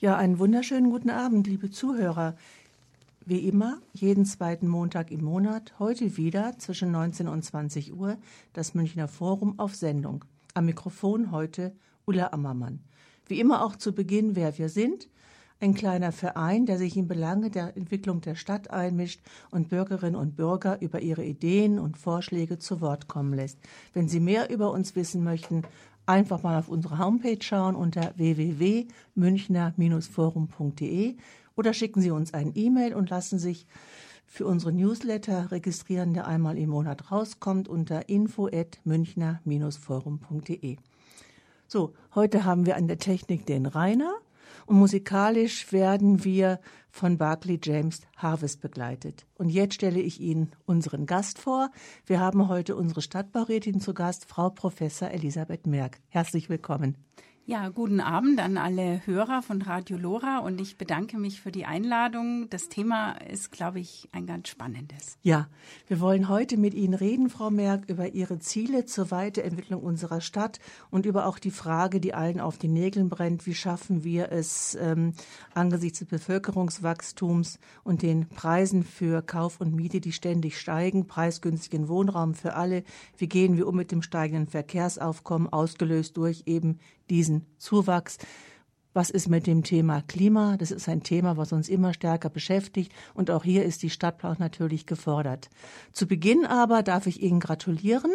Ja, einen wunderschönen guten Abend, liebe Zuhörer. Wie immer, jeden zweiten Montag im Monat, heute wieder zwischen 19 und 20 Uhr, das Münchner Forum auf Sendung. Am Mikrofon heute Ulla Ammermann. Wie immer auch zu Beginn, wer wir sind. Ein kleiner Verein, der sich in Belange der Entwicklung der Stadt einmischt und Bürgerinnen und Bürger über ihre Ideen und Vorschläge zu Wort kommen lässt. Wenn Sie mehr über uns wissen möchten, einfach mal auf unsere Homepage schauen unter www.münchner-forum.de oder schicken Sie uns ein E-Mail und lassen sich für unsere Newsletter registrieren, der einmal im Monat rauskommt unter info@münchner-forum.de. So, heute haben wir an der Technik den Rainer und musikalisch werden wir von Barclay James Harvest begleitet. Und jetzt stelle ich Ihnen unseren Gast vor. Wir haben heute unsere Stadtbaurätin zu Gast, Frau Professor Elisabeth Merck. Herzlich willkommen. Ja, guten Abend an alle Hörer von Radio Lora und ich bedanke mich für die Einladung. Das Thema ist, glaube ich, ein ganz spannendes. Ja, wir wollen heute mit Ihnen reden, Frau Merck, über Ihre Ziele zur Weiterentwicklung unserer Stadt und über auch die Frage, die allen auf den Nägeln brennt, wie schaffen wir es ähm, angesichts des Bevölkerungswachstums und den Preisen für Kauf und Miete, die ständig steigen, preisgünstigen Wohnraum für alle, wie gehen wir um mit dem steigenden Verkehrsaufkommen, ausgelöst durch eben diesen Zuwachs. Was ist mit dem Thema Klima? Das ist ein Thema, was uns immer stärker beschäftigt. Und auch hier ist die Stadtplanung natürlich gefordert. Zu Beginn aber darf ich Ihnen gratulieren.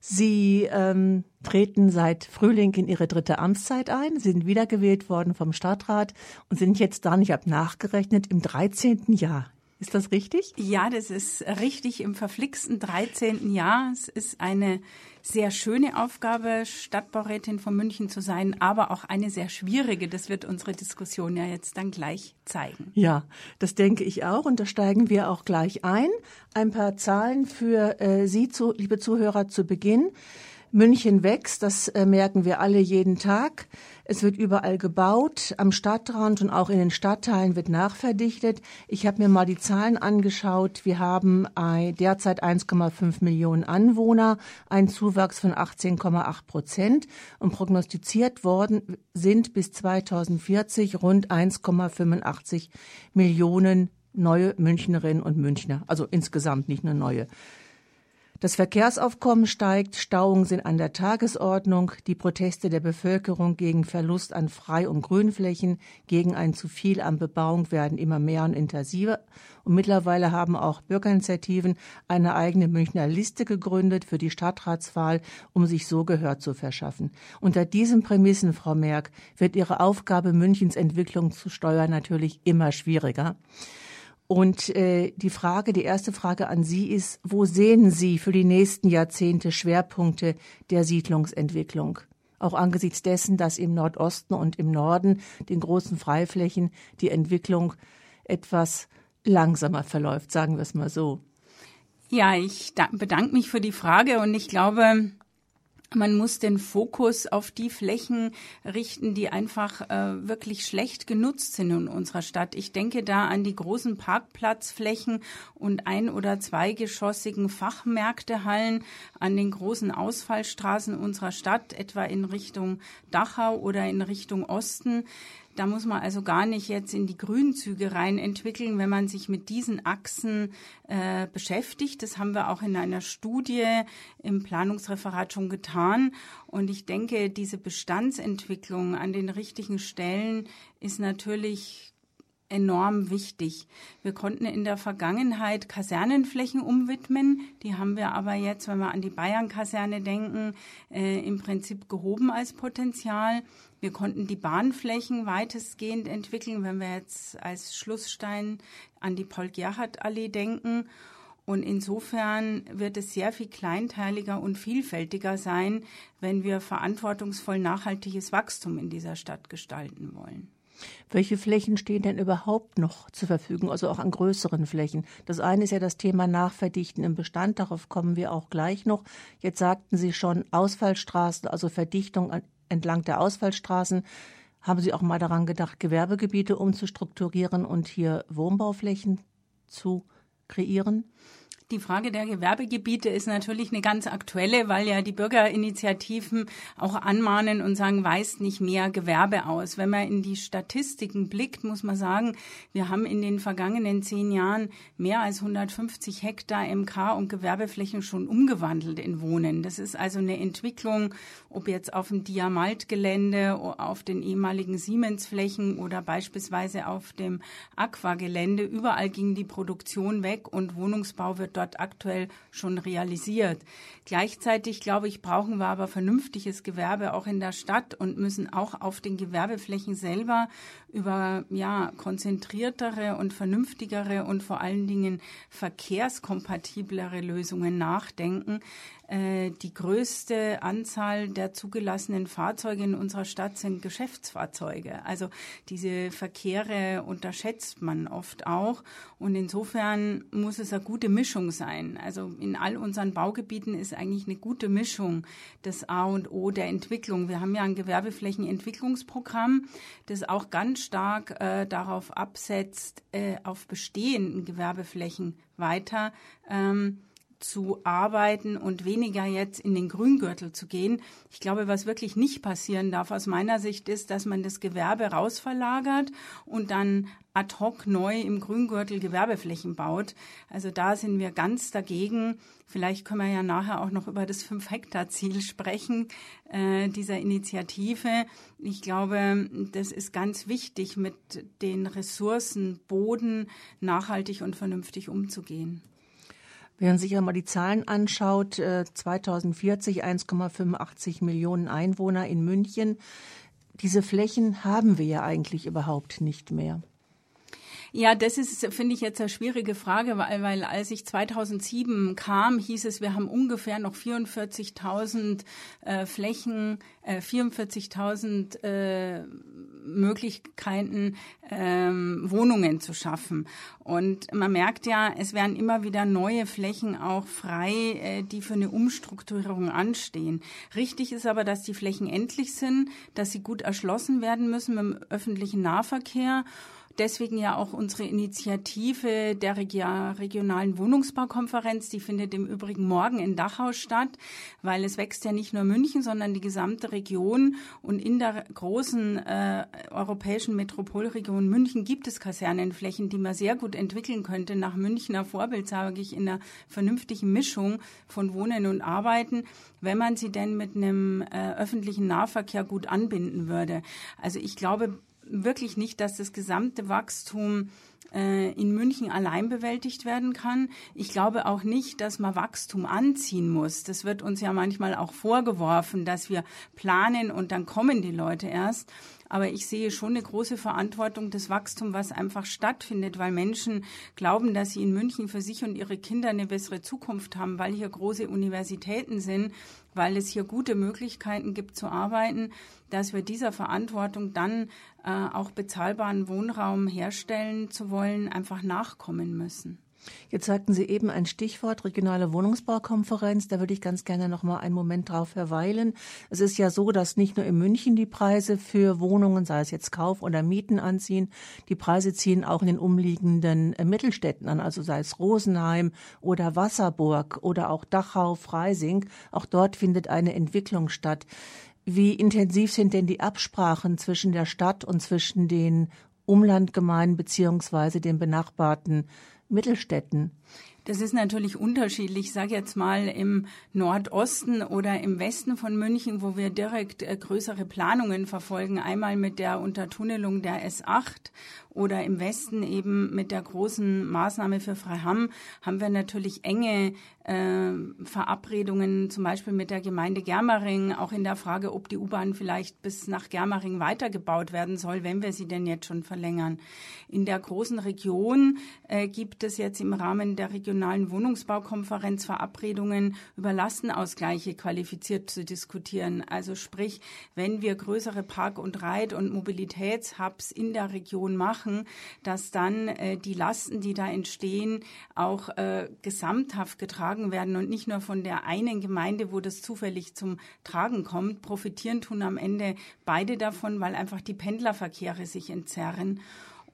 Sie ähm, treten seit Frühling in Ihre dritte Amtszeit ein, sind wiedergewählt worden vom Stadtrat und sind jetzt da, ich habe nachgerechnet, im 13. Jahr. Ist das richtig? Ja, das ist richtig im verflixten 13. Jahr. Es ist eine sehr schöne Aufgabe, Stadtbaurätin von München zu sein, aber auch eine sehr schwierige. Das wird unsere Diskussion ja jetzt dann gleich zeigen. Ja, das denke ich auch und da steigen wir auch gleich ein. Ein paar Zahlen für äh, Sie, zu, liebe Zuhörer, zu Beginn. München wächst, das äh, merken wir alle jeden Tag. Es wird überall gebaut, am Stadtrand und auch in den Stadtteilen wird nachverdichtet. Ich habe mir mal die Zahlen angeschaut. Wir haben derzeit 1,5 Millionen Anwohner, ein Zuwachs von 18,8 Prozent und prognostiziert worden sind bis 2040 rund 1,85 Millionen neue Münchnerinnen und Münchner, also insgesamt nicht nur neue. Das Verkehrsaufkommen steigt, Stauungen sind an der Tagesordnung, die Proteste der Bevölkerung gegen Verlust an Frei- und Grünflächen, gegen ein zu viel an Bebauung werden immer mehr und intensiver. Und mittlerweile haben auch Bürgerinitiativen eine eigene Münchner Liste gegründet für die Stadtratswahl, um sich so Gehör zu verschaffen. Unter diesen Prämissen, Frau Merck, wird Ihre Aufgabe, Münchens Entwicklung zu steuern, natürlich immer schwieriger. Und äh, die Frage, die erste Frage an Sie ist, wo sehen Sie für die nächsten Jahrzehnte Schwerpunkte der Siedlungsentwicklung? Auch angesichts dessen, dass im Nordosten und im Norden, den großen Freiflächen, die Entwicklung etwas langsamer verläuft, sagen wir es mal so. Ja, ich bedanke mich für die Frage und ich glaube, man muss den Fokus auf die Flächen richten, die einfach äh, wirklich schlecht genutzt sind in unserer Stadt. Ich denke da an die großen Parkplatzflächen und ein- oder zweigeschossigen Fachmärktehallen an den großen Ausfallstraßen unserer Stadt, etwa in Richtung Dachau oder in Richtung Osten. Da muss man also gar nicht jetzt in die Grünzüge rein entwickeln, wenn man sich mit diesen Achsen äh, beschäftigt. Das haben wir auch in einer Studie im Planungsreferat schon getan. Und ich denke, diese Bestandsentwicklung an den richtigen Stellen ist natürlich enorm wichtig. Wir konnten in der Vergangenheit Kasernenflächen umwidmen. Die haben wir aber jetzt, wenn wir an die Bayern-Kaserne denken, äh, im Prinzip gehoben als Potenzial. Wir konnten die Bahnflächen weitestgehend entwickeln, wenn wir jetzt als Schlussstein an die Paul-Gerhardt-Allee denken. Und insofern wird es sehr viel kleinteiliger und vielfältiger sein, wenn wir verantwortungsvoll nachhaltiges Wachstum in dieser Stadt gestalten wollen. Welche Flächen stehen denn überhaupt noch zur Verfügung, also auch an größeren Flächen? Das eine ist ja das Thema Nachverdichten im Bestand, darauf kommen wir auch gleich noch. Jetzt sagten Sie schon Ausfallstraßen, also Verdichtung entlang der Ausfallstraßen. Haben Sie auch mal daran gedacht, Gewerbegebiete umzustrukturieren und hier Wohnbauflächen zu kreieren? Die Frage der Gewerbegebiete ist natürlich eine ganz aktuelle, weil ja die Bürgerinitiativen auch anmahnen und sagen, weist nicht mehr Gewerbe aus. Wenn man in die Statistiken blickt, muss man sagen, wir haben in den vergangenen zehn Jahren mehr als 150 Hektar MK und Gewerbeflächen schon umgewandelt in Wohnen. Das ist also eine Entwicklung, ob jetzt auf dem Diamalt-Gelände, auf den ehemaligen Siemens-Flächen oder beispielsweise auf dem Aqua-Gelände. Überall ging die Produktion weg und Wohnungsbau wird dort aktuell schon realisiert. Gleichzeitig, glaube ich, brauchen wir aber vernünftiges Gewerbe auch in der Stadt und müssen auch auf den Gewerbeflächen selber über ja, konzentriertere und vernünftigere und vor allen Dingen verkehrskompatiblere Lösungen nachdenken. Äh, die größte Anzahl der zugelassenen Fahrzeuge in unserer Stadt sind Geschäftsfahrzeuge. Also diese Verkehre unterschätzt man oft auch. Und insofern muss es eine gute Mischung sein. Also in all unseren Baugebieten ist eigentlich eine gute Mischung das A und O der Entwicklung. Wir haben ja ein Gewerbeflächenentwicklungsprogramm, das auch ganz stark äh, darauf absetzt, äh, auf bestehenden Gewerbeflächen weiter. Ähm, zu arbeiten und weniger jetzt in den Grüngürtel zu gehen. Ich glaube, was wirklich nicht passieren darf aus meiner Sicht ist, dass man das Gewerbe rausverlagert und dann ad hoc neu im Grüngürtel Gewerbeflächen baut. Also da sind wir ganz dagegen. Vielleicht können wir ja nachher auch noch über das Fünf-Hektar-Ziel sprechen, äh, dieser Initiative. Ich glaube, das ist ganz wichtig, mit den Ressourcen Boden nachhaltig und vernünftig umzugehen. Wenn man sich einmal die Zahlen anschaut, 2040 äh, 1,85 Millionen Einwohner in München. Diese Flächen haben wir ja eigentlich überhaupt nicht mehr. Ja, das ist, finde ich, jetzt eine schwierige Frage, weil, weil als ich 2007 kam, hieß es, wir haben ungefähr noch 44.000 äh, Flächen, äh, 44.000 äh, Möglichkeiten, ähm, Wohnungen zu schaffen. Und man merkt ja, es werden immer wieder neue Flächen auch frei, äh, die für eine Umstrukturierung anstehen. Richtig ist aber, dass die Flächen endlich sind, dass sie gut erschlossen werden müssen mit dem öffentlichen Nahverkehr Deswegen ja auch unsere Initiative der regionalen Wohnungsbaukonferenz, die findet im Übrigen morgen in Dachau statt, weil es wächst ja nicht nur München, sondern die gesamte Region. Und in der großen äh, europäischen Metropolregion München gibt es Kasernenflächen, die man sehr gut entwickeln könnte, nach Münchner Vorbild, sage ich, in einer vernünftigen Mischung von Wohnen und Arbeiten, wenn man sie denn mit einem äh, öffentlichen Nahverkehr gut anbinden würde. Also ich glaube, wirklich nicht, dass das gesamte Wachstum äh, in München allein bewältigt werden kann. Ich glaube auch nicht, dass man Wachstum anziehen muss. Das wird uns ja manchmal auch vorgeworfen, dass wir planen und dann kommen die Leute erst. Aber ich sehe schon eine große Verantwortung, das Wachstum, was einfach stattfindet, weil Menschen glauben, dass sie in München für sich und ihre Kinder eine bessere Zukunft haben, weil hier große Universitäten sind, weil es hier gute Möglichkeiten gibt zu arbeiten, dass wir dieser Verantwortung dann äh, auch bezahlbaren Wohnraum herstellen zu wollen, einfach nachkommen müssen. Jetzt sagten Sie eben ein Stichwort, regionale Wohnungsbaukonferenz. Da würde ich ganz gerne noch mal einen Moment drauf verweilen. Es ist ja so, dass nicht nur in München die Preise für Wohnungen, sei es jetzt Kauf oder Mieten anziehen, die Preise ziehen auch in den umliegenden äh, Mittelstädten an, also sei es Rosenheim oder Wasserburg oder auch Dachau, Freising. Auch dort findet eine Entwicklung statt. Wie intensiv sind denn die Absprachen zwischen der Stadt und zwischen den Umlandgemeinden beziehungsweise den benachbarten Mittelstädten? Das ist natürlich unterschiedlich. Ich sage jetzt mal im Nordosten oder im Westen von München, wo wir direkt äh, größere Planungen verfolgen. Einmal mit der Untertunnelung der S8 oder im Westen eben mit der großen Maßnahme für Freiham haben wir natürlich enge äh, Verabredungen, zum Beispiel mit der Gemeinde Germering, auch in der Frage, ob die U-Bahn vielleicht bis nach Germering weitergebaut werden soll, wenn wir sie denn jetzt schon verlängern. In der großen Region äh, gibt es jetzt im Rahmen der regionalen Wohnungsbaukonferenz Verabredungen über Lastenausgleiche qualifiziert zu diskutieren. Also sprich, wenn wir größere Park- und Reit- und Mobilitätshubs in der Region machen, machen, dass dann äh, die Lasten, die da entstehen, auch äh, gesamthaft getragen werden und nicht nur von der einen Gemeinde, wo das zufällig zum Tragen kommt. Profitieren tun am Ende beide davon, weil einfach die Pendlerverkehre sich entzerren.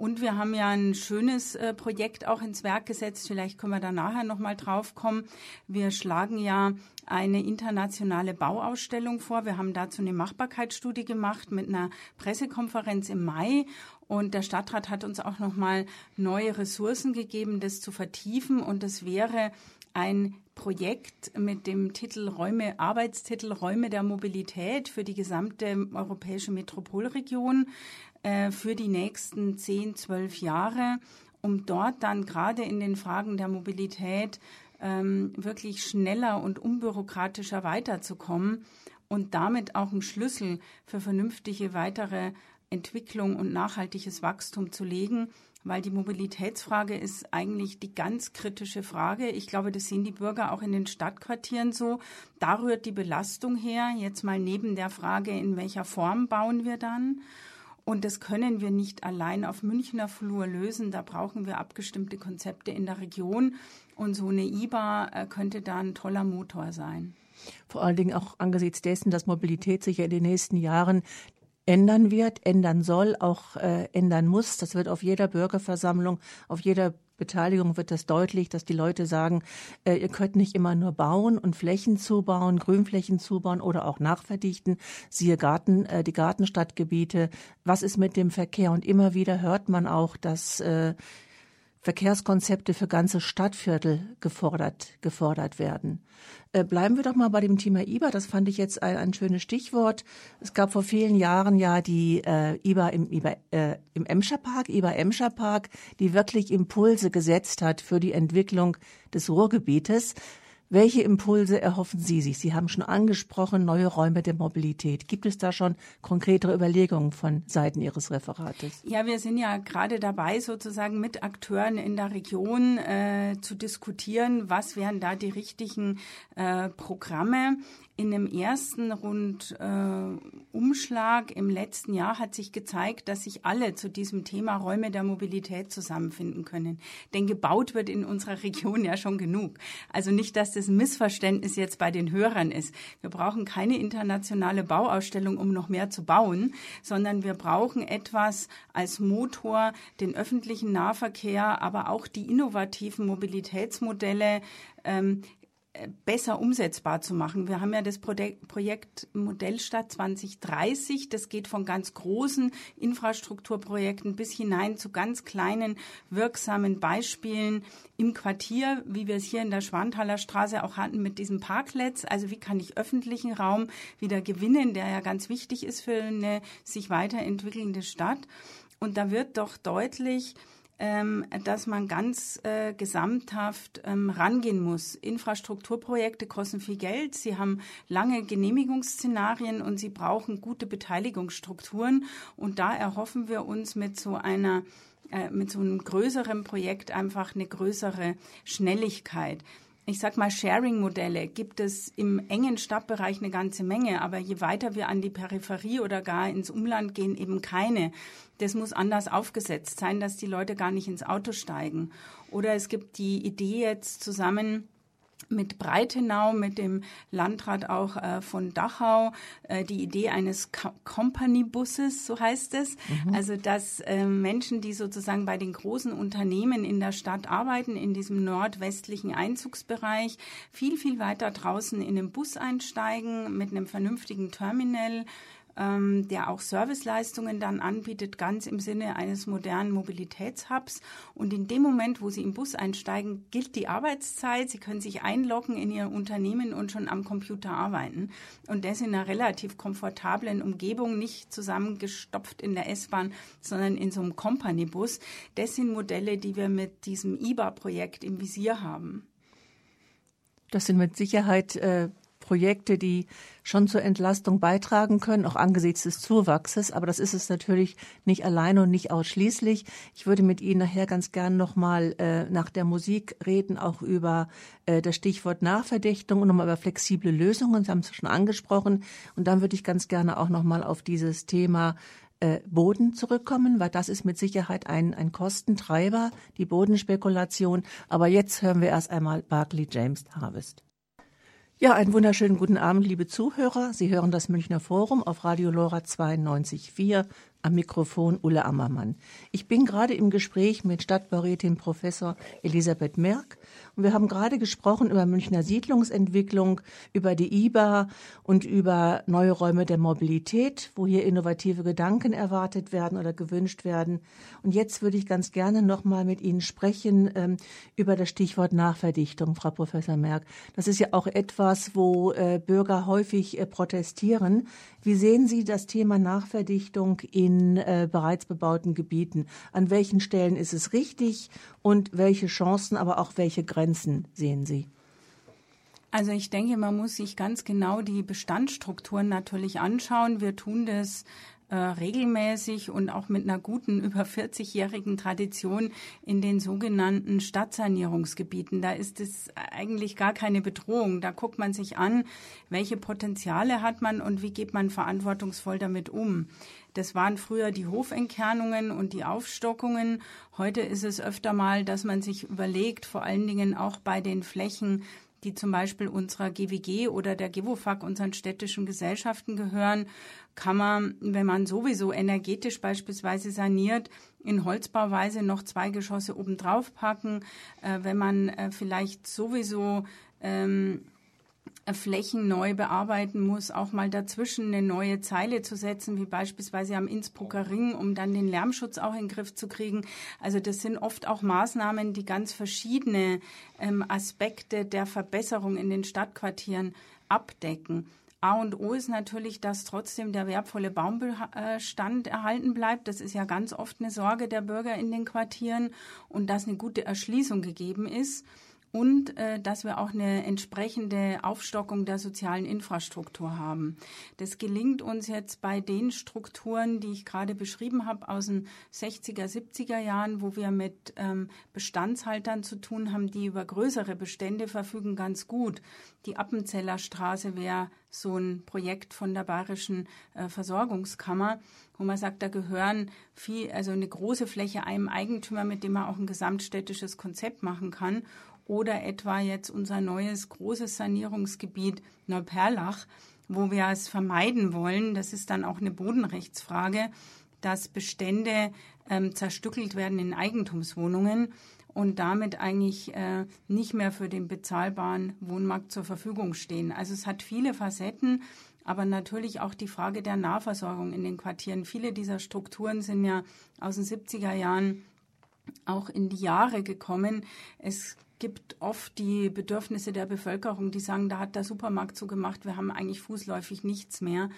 Und wir haben ja ein schönes äh, Projekt auch ins Werk gesetzt. Vielleicht können wir da nachher nochmal drauf kommen. Wir schlagen ja eine internationale Bauausstellung vor. Wir haben dazu eine Machbarkeitsstudie gemacht mit einer Pressekonferenz im Mai und der Stadtrat hat uns auch nochmal neue Ressourcen gegeben, das zu vertiefen. Und das wäre ein Projekt mit dem Titel Räume, Arbeitstitel Räume der Mobilität für die gesamte europäische Metropolregion äh, für die nächsten zehn, zwölf Jahre, um dort dann gerade in den Fragen der Mobilität ähm, wirklich schneller und unbürokratischer weiterzukommen und damit auch einen Schlüssel für vernünftige weitere Entwicklung und nachhaltiges Wachstum zu legen, weil die Mobilitätsfrage ist eigentlich die ganz kritische Frage. Ich glaube, das sehen die Bürger auch in den Stadtquartieren so. Da rührt die Belastung her. Jetzt mal neben der Frage, in welcher Form bauen wir dann? Und das können wir nicht allein auf Münchner Flur lösen. Da brauchen wir abgestimmte Konzepte in der Region. Und so eine IBA äh, könnte da ein toller Motor sein. Vor allen Dingen auch angesichts dessen, dass Mobilität sich ja in den nächsten Jahren ändern wird, ändern soll, auch äh, ändern muss. Das wird auf jeder Bürgerversammlung, auf jeder Beteiligung wird das deutlich, dass die Leute sagen, äh, ihr könnt nicht immer nur bauen und Flächen zubauen, Grünflächen zubauen oder auch nachverdichten. Siehe Garten, äh, die Gartenstadtgebiete. Was ist mit dem Verkehr? Und immer wieder hört man auch, dass äh, Verkehrskonzepte für ganze Stadtviertel gefordert, gefordert werden. Äh, bleiben wir doch mal bei dem Thema IBA. Das fand ich jetzt ein, ein schönes Stichwort. Es gab vor vielen Jahren ja die äh, IBA im, äh, im Emscher Park, IBA Emscher Park, die wirklich Impulse gesetzt hat für die Entwicklung des Ruhrgebietes. Welche Impulse erhoffen Sie sich? Sie haben schon angesprochen, neue Räume der Mobilität. Gibt es da schon konkretere Überlegungen von Seiten Ihres Referates? Ja, wir sind ja gerade dabei, sozusagen mit Akteuren in der Region äh, zu diskutieren, was wären da die richtigen äh, Programme in dem ersten Rundumschlag äh, im letzten Jahr hat sich gezeigt, dass sich alle zu diesem Thema Räume der Mobilität zusammenfinden können. Denn gebaut wird in unserer Region ja schon genug. Also nicht, dass das ein Missverständnis jetzt bei den Hörern ist. Wir brauchen keine internationale Bauausstellung, um noch mehr zu bauen, sondern wir brauchen etwas als Motor, den öffentlichen Nahverkehr, aber auch die innovativen Mobilitätsmodelle ähm, besser umsetzbar zu machen. Wir haben ja das Projekt Modellstadt 2030. Das geht von ganz großen Infrastrukturprojekten bis hinein zu ganz kleinen, wirksamen Beispielen im Quartier, wie wir es hier in der Schwanthaler Straße auch hatten mit diesem Parkletz. Also wie kann ich öffentlichen Raum wieder gewinnen, der ja ganz wichtig ist für eine sich weiterentwickelnde Stadt. Und da wird doch deutlich, ähm, dass man ganz äh, gesamthaft ähm, rangehen muss. Infrastrukturprojekte kosten viel Geld, sie haben lange Genehmigungsszenarien und sie brauchen gute Beteiligungsstrukturen. Und da erhoffen wir uns mit so einer äh, mit so einem größeren Projekt einfach eine größere Schnelligkeit ich sag mal, Sharing-Modelle gibt es im engen Stadtbereich eine ganze Menge, aber je weiter wir an die Peripherie oder gar ins Umland gehen, eben keine. Das muss anders aufgesetzt sein, dass die Leute gar nicht ins Auto steigen. Oder es gibt die Idee jetzt zusammen mit Breitenau, mit dem Landrat auch äh, von Dachau, äh, die Idee eines Company-Busses, so heißt es. Mhm. Also, dass äh, Menschen, die sozusagen bei den großen Unternehmen in der Stadt arbeiten, in diesem nordwestlichen Einzugsbereich, viel, viel weiter draußen in den Bus einsteigen mit einem vernünftigen Terminal, ähm, der auch Serviceleistungen dann anbietet, ganz im Sinne eines modernen Mobilitätshubs. Und in dem Moment, wo Sie im Bus einsteigen, gilt die Arbeitszeit. Sie können sich einloggen in Ihr Unternehmen und schon am Computer arbeiten. Und das in einer relativ komfortablen Umgebung, nicht zusammengestopft in der S-Bahn, sondern in so einem Company-Bus. Das sind Modelle, die wir mit diesem IBA-Projekt im Visier haben. Das sind mit Sicherheit äh, Projekte, die schon zur Entlastung beitragen können, auch angesichts des Zuwachses. Aber das ist es natürlich nicht alleine und nicht ausschließlich. Ich würde mit Ihnen nachher ganz gern nochmal äh, nach der Musik reden, auch über äh, das Stichwort Nachverdächtung und nochmal über flexible Lösungen. Sie haben es schon angesprochen. Und dann würde ich ganz gerne auch nochmal auf dieses Thema äh, Boden zurückkommen, weil das ist mit Sicherheit ein, ein Kostentreiber, die Bodenspekulation. Aber jetzt hören wir erst einmal Barclay James Harvest. Ja, einen wunderschönen guten Abend, liebe Zuhörer. Sie hören das Münchner Forum auf Radio Lora 92.4 Am Mikrofon Ulle Ammermann. Ich bin gerade im Gespräch mit Stadtbaurätin Professor Elisabeth Merck und wir haben gerade gesprochen über Münchner Siedlungsentwicklung, über die IBA und über neue Räume der Mobilität, wo hier innovative Gedanken erwartet werden oder gewünscht werden. Und jetzt würde ich ganz gerne noch mal mit Ihnen sprechen ähm, über das Stichwort Nachverdichtung, Frau Professor Merck. Das ist ja auch etwas, wo äh, Bürger häufig äh, protestieren. Wie sehen Sie das Thema Nachverdichtung in äh, bereits bebauten Gebieten? An welchen Stellen ist es richtig und welche Chancen, aber auch welche Grenzen sehen Sie? Also ich denke, man muss sich ganz genau die Bestandsstrukturen natürlich anschauen. Wir tun das äh, regelmäßig und auch mit einer guten über 40-jährigen Tradition in den sogenannten Stadtsanierungsgebieten. Da ist es eigentlich gar keine Bedrohung. Da guckt man sich an, welche Potenziale hat man und wie geht man verantwortungsvoll damit um. Das waren früher die Hofentkernungen und die Aufstockungen. Heute ist es öfter mal, dass man sich überlegt, vor allen Dingen auch bei den Flächen, die zum Beispiel unserer GWG oder der GEWOFAG, unseren städtischen Gesellschaften gehören, kann man, wenn man sowieso energetisch beispielsweise saniert, in Holzbauweise noch zwei Geschosse obendrauf packen. Äh, wenn man äh, vielleicht sowieso ähm, Flächen neu bearbeiten muss, auch mal dazwischen eine neue Zeile zu setzen, wie beispielsweise am Innsbrucker Ring, um dann den Lärmschutz auch in den Griff zu kriegen. Also das sind oft auch Maßnahmen, die ganz verschiedene ähm, Aspekte der Verbesserung in den Stadtquartieren abdecken. A und O ist natürlich, dass trotzdem der wertvolle Baumbestand erhalten bleibt. Das ist ja ganz oft eine Sorge der Bürger in den Quartieren und dass eine gute Erschließung gegeben ist und äh, dass wir auch eine entsprechende Aufstockung der sozialen Infrastruktur haben. Das gelingt uns jetzt bei den Strukturen, die ich gerade beschrieben habe, aus den 60er, 70er Jahren, wo wir mit ähm, Bestandshaltern zu tun haben, die über größere Bestände verfügen, ganz gut. Die Appenzeller Straße wäre so ein Projekt von der Bayerischen äh, Versorgungskammer, wo man sagt, da gehören viel, also eine große Fläche einem Eigentümer, mit dem man auch ein gesamtstädtisches Konzept machen kann oder etwa jetzt unser neues großes Sanierungsgebiet Neuperlach, wo wir es vermeiden wollen, das ist dann auch eine Bodenrechtsfrage, dass Bestände ähm, zerstückelt werden in Eigentumswohnungen und damit eigentlich äh, nicht mehr für den bezahlbaren Wohnmarkt zur Verfügung stehen. Also es hat viele Facetten, aber natürlich auch die Frage der Nahversorgung in den Quartieren. Viele dieser Strukturen sind ja aus den 70er Jahren auch in die Jahre gekommen. Es gibt oft die Bedürfnisse der Bevölkerung, die sagen, da hat der Supermarkt zugemacht, wir haben eigentlich fußläufig nichts mehr.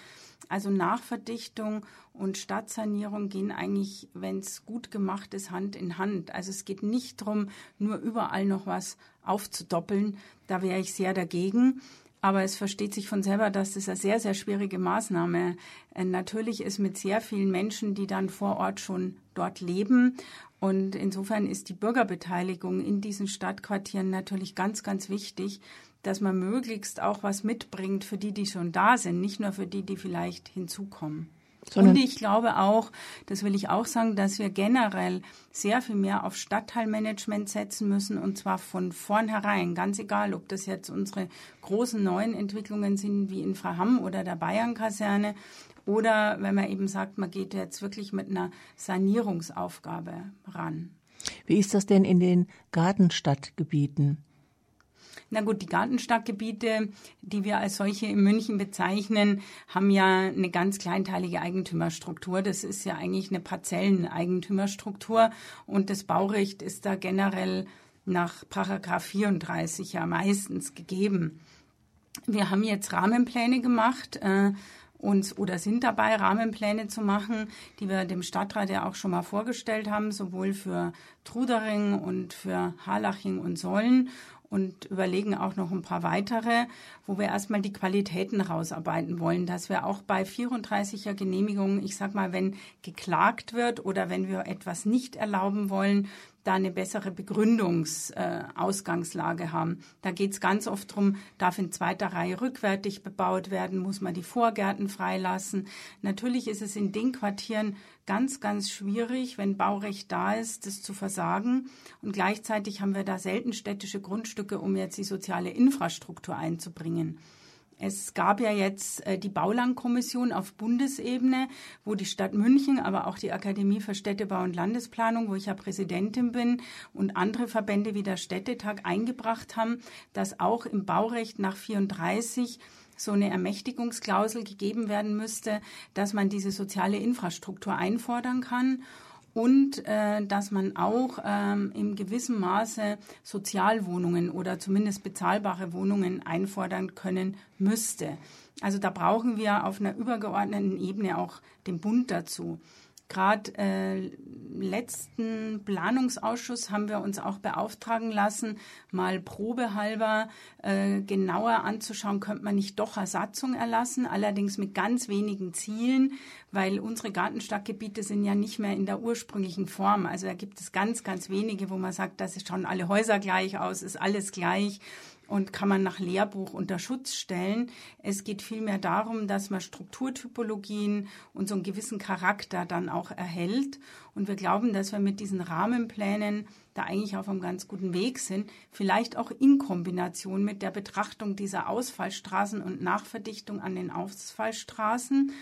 Also Nachverdichtung und Stadtsanierung gehen eigentlich, wenn es gut gemacht ist, Hand in Hand. Also es geht nicht darum, nur überall noch was aufzudoppeln. Da wäre ich sehr dagegen. Aber es versteht sich von selber, dass das eine sehr, sehr schwierige Maßnahme äh, natürlich ist mit sehr vielen Menschen, die dann vor Ort schon dort leben und insofern ist die Bürgerbeteiligung in diesen Stadtquartieren natürlich ganz, ganz wichtig, dass man möglichst auch was mitbringt für die, die schon da sind, nicht nur für die, die vielleicht hinzukommen. Sondern und ich glaube auch, das will ich auch sagen, dass wir generell sehr viel mehr auf Stadtteilmanagement setzen müssen und zwar von vornherein, ganz egal, ob das jetzt unsere großen neuen Entwicklungen sind wie in Fraham oder der Bayernkaserne oder wenn man eben sagt, man geht jetzt wirklich mit einer Sanierungsaufgabe ran. Wie ist das denn in den Gartenstadtgebieten? Na gut, die Gartenstadtgebiete, die wir als solche in München bezeichnen, haben ja eine ganz kleinteilige Eigentümerstruktur. Das ist ja eigentlich eine Parzelleneigentümerstruktur und das Baurecht ist da generell nach Paragraph 34 ja meistens gegeben. Wir haben jetzt Rahmenpläne gemacht. Äh, uns oder sind dabei, Rahmenpläne zu machen, die wir dem Stadtrat ja auch schon mal vorgestellt haben, sowohl für Trudering und für Harlaching und Sollen und überlegen auch noch ein paar weitere, wo wir erstmal die Qualitäten rausarbeiten wollen, dass wir auch bei 34er Genehmigungen, ich sag mal, wenn geklagt wird oder wenn wir etwas nicht erlauben wollen, da eine bessere Begründungsausgangslage äh, haben. Da geht es ganz oft darum, darf in zweiter Reihe rückwärtig bebaut werden, muss man die Vorgärten freilassen. Natürlich ist es in den Quartieren ganz, ganz schwierig, wenn Baurecht da ist, das zu versagen. Und gleichzeitig haben wir da selten städtische Grundstücke, um jetzt die soziale Infrastruktur einzubringen. Es gab ja jetzt äh, die Baulandkommission auf Bundesebene, wo die Stadt München, aber auch die Akademie für Städtebau und Landesplanung, wo ich ja Präsidentin bin, und andere Verbände wie der Städtetag eingebracht haben, dass auch im Baurecht nach 34 so eine Ermächtigungsklausel gegeben werden müsste, dass man diese soziale Infrastruktur einfordern kann und äh, dass man auch ähm, im gewissen Maße Sozialwohnungen oder zumindest bezahlbare Wohnungen einfordern können müsste. Also da brauchen wir auf einer übergeordneten Ebene auch den Bund dazu. Gerade äh, letzten Planungsausschuss haben wir uns auch beauftragen lassen, mal probehalber äh, genauer anzuschauen, könnte man nicht doch eine Satzung erlassen, allerdings mit ganz wenigen Zielen, weil unsere Gartenstadtgebiete sind ja nicht mehr in der ursprünglichen Form. Also da gibt es ganz, ganz wenige, wo man sagt, das schauen alle Häuser gleich aus, ist alles gleich und kann man nach Lehrbuch unter Schutz stellen. Es geht vielmehr darum, dass man Strukturtypologien und so einen gewissen Charakter dann auch erhält. Und wir glauben, dass wir mit diesen Rahmenplänen da eigentlich auf einem ganz guten Weg sind. Vielleicht auch in Kombination mit der Betrachtung dieser Ausfallstraßen und Nachverdichtung an den Ausfallstraßen